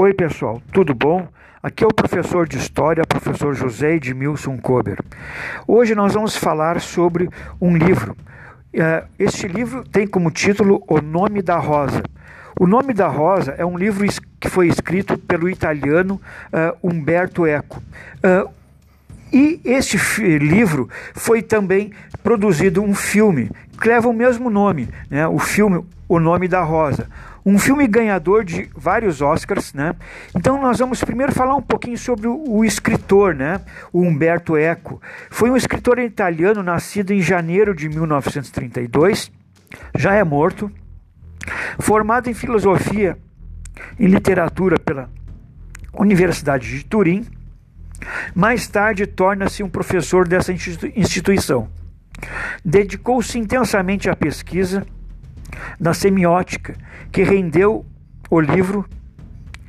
Oi, pessoal, tudo bom? Aqui é o professor de História, professor José Edmilson Kober. Hoje nós vamos falar sobre um livro. É, este livro tem como título O Nome da Rosa. O Nome da Rosa é um livro que foi escrito pelo italiano uh, Umberto Eco. Uh, e este livro foi também produzido um filme que leva o mesmo nome, né? o filme O Nome da Rosa. Um filme ganhador de vários Oscars, né? Então nós vamos primeiro falar um pouquinho sobre o, escritor, né? O Umberto Eco. Foi um escritor italiano nascido em janeiro de 1932, já é morto, formado em filosofia e literatura pela Universidade de Turim. Mais tarde torna-se um professor dessa instituição. Dedicou-se intensamente à pesquisa da semiótica, que rendeu o livro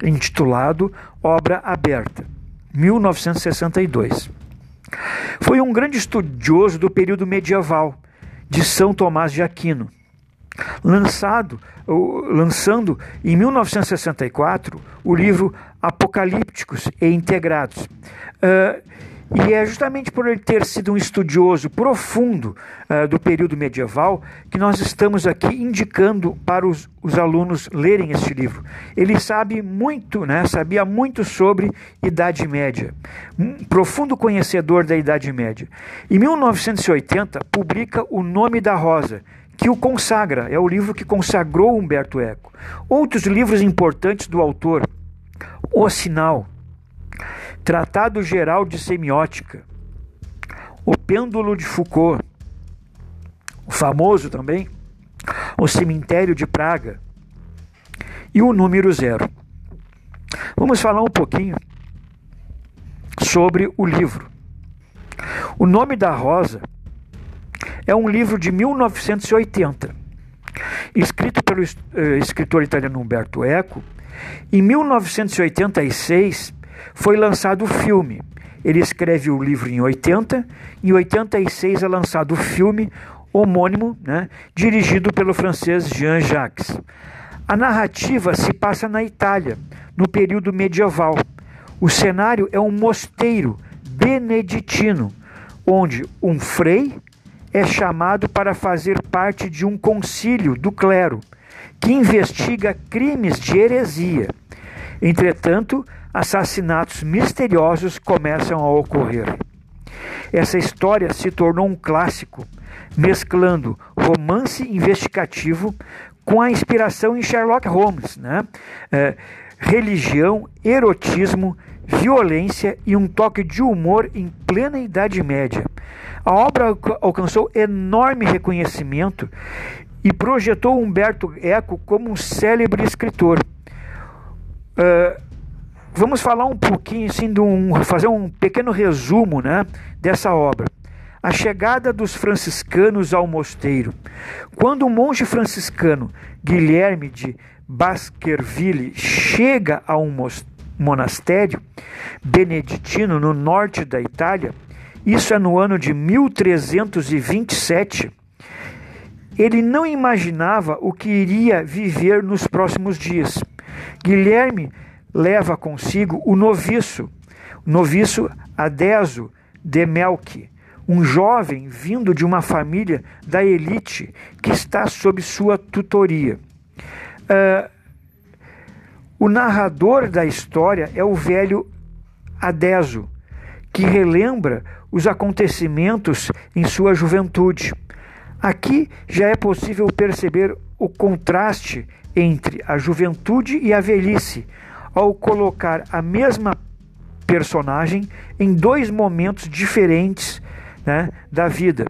intitulado Obra Aberta, 1962. Foi um grande estudioso do período medieval de São Tomás de Aquino. Lançado, lançando em 1964 o livro Apocalípticos e Integrados. E é justamente por ele ter sido um estudioso profundo uh, do período medieval que nós estamos aqui indicando para os, os, alunos lerem este livro. Ele sabe muito, né, sabia muito sobre Idade Média, um profundo conhecedor da Idade Média. Em 1980, publica O Nome da Rosa, que o consagra, é o livro que consagrou Humberto Eco. Outros livros importantes do autor, O Sinal, Tratado Geral de Semiótica, O Pêndulo de Foucault, o famoso também, O Cemitério de Praga e o Número Zero. Vamos falar um pouquinho sobre o livro. O Nome da Rosa é um livro de 1980, escrito pelo uh, escritor italiano Umberto Eco. Em 1986, foi lançado o filme. Ele escreve o livro em 80, em 86 é lançado o filme homônimo, né, dirigido pelo francês Jean Jacques. A narrativa se passa na Itália, no período medieval. O cenário é um mosteiro beneditino, onde um frei é chamado para fazer parte de um concílio do clero que investiga crimes de heresia. Entretanto, assassinatos misteriosos começam a ocorrer. Essa história se tornou um clássico, mesclando romance investigativo com a inspiração em Sherlock Holmes, né? É, religião, erotismo, violência e um toque de humor em plena Idade Média. A obra alcançou enorme reconhecimento e projetou Humberto Eco como um célebre escritor. Uh, Vamos falar um pouquinho, assim, de um, fazer um pequeno resumo né, dessa obra. A chegada dos franciscanos ao mosteiro. Quando o monge franciscano Guilherme de Baskerville chega a um monastério beneditino no norte da Itália, isso é no ano de 1327, ele não imaginava o que iria viver nos próximos dias. Guilherme leva consigo o noviço, o noviço Adeso de Melk, um jovem vindo de uma família da elite que está sob sua tutoria. Uh, o narrador da história é o velho Adeso, que relembra os acontecimentos em sua juventude. Aqui já é possível perceber o contraste entre a juventude e a velhice, ao colocar a mesma personagem em dois momentos diferentes né, da vida.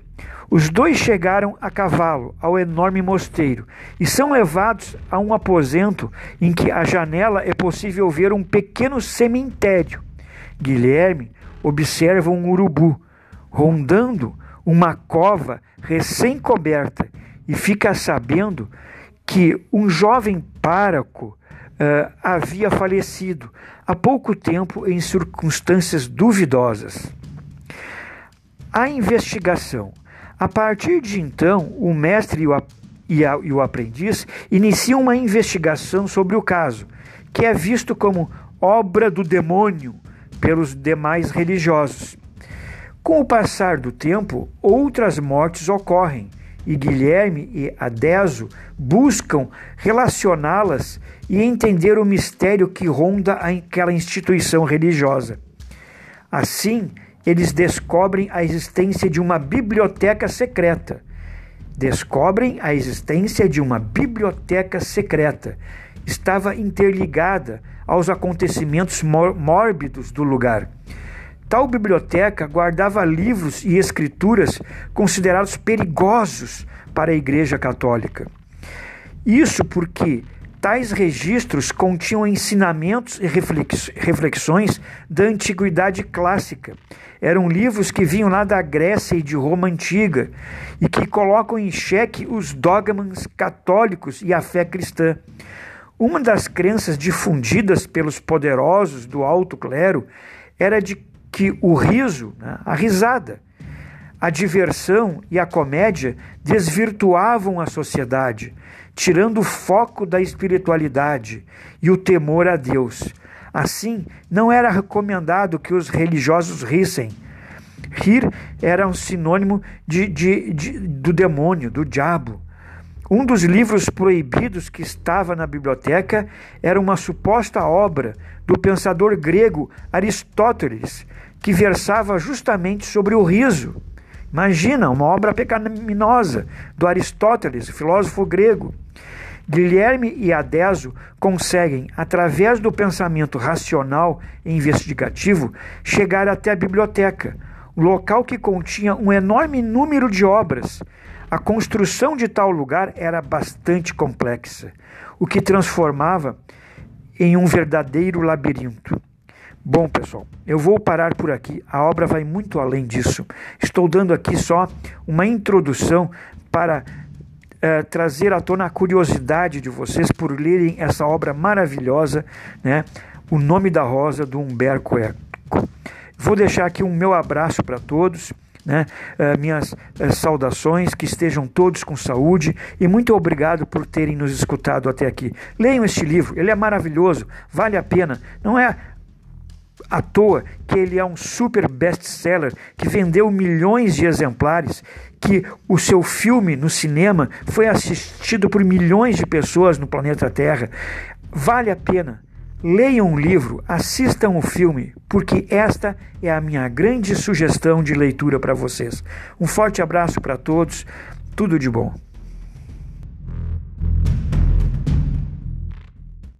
Os dois chegaram a cavalo ao enorme mosteiro e são levados a um aposento em que a janela é possível ver um pequeno cemitério. Guilherme observa um urubu rondando uma cova recém-coberta e fica sabendo que um jovem páraco uh, havia falecido há pouco tempo em circunstâncias duvidosas. A investigação. A partir de então, o mestre e o, e, a, e o aprendiz iniciam uma investigação sobre o caso, que é visto como obra do demônio pelos demais religiosos. Com o passar do tempo, outras mortes ocorrem e Guilherme e Adeso buscam relacioná-las e entender o mistério que ronda aquela instituição religiosa. Assim, eles descobrem a existência de uma biblioteca secreta. Descobrem a existência de uma biblioteca secreta. Estava interligada aos acontecimentos mórbidos do lugar. Tal biblioteca guardava livros e escrituras considerados perigosos para a Igreja Católica. Isso porque tais registros continham ensinamentos e reflexões da antiguidade clássica. Eram livros que vinham lá da Grécia e de Roma antiga e que colocam em xeque os dogmas católicos e a fé cristã. Uma das crenças difundidas pelos poderosos do alto clero era de que o riso, né, a risada, a diversão e a comédia desvirtuavam a sociedade, tirando o foco da espiritualidade e o temor a Deus. Assim, não era recomendado que os religiosos rissem. Rir era um sinônimo de, de, de, do demônio, do diabo. Um dos livros proibidos que estava na biblioteca era uma suposta obra do pensador grego Aristóteles, que versava justamente sobre o riso. Imagina, uma obra pecaminosa do Aristóteles, filósofo grego. Guilherme e Adeso conseguem, através do pensamento racional e investigativo, chegar até a biblioteca, local que continha um enorme número de obras. A construção de tal lugar era bastante complexa, o que transformava em um verdadeiro labirinto. Bom, pessoal, eu vou parar por aqui. A obra vai muito além disso. Estou dando aqui só uma introdução para uh, trazer à tona a curiosidade de vocês por lerem essa obra maravilhosa, né? O Nome da Rosa, do Humberto Eco. Vou deixar aqui um meu abraço para todos. Né? Uh, minhas uh, saudações, que estejam todos com saúde e muito obrigado por terem nos escutado até aqui. Leiam este livro, ele é maravilhoso, vale a pena. Não é à toa que ele é um super best-seller que vendeu milhões de exemplares, que o seu filme no cinema foi assistido por milhões de pessoas no planeta Terra. Vale a pena. Leiam o livro, assistam o filme, porque esta é a minha grande sugestão de leitura para vocês. Um forte abraço para todos, tudo de bom.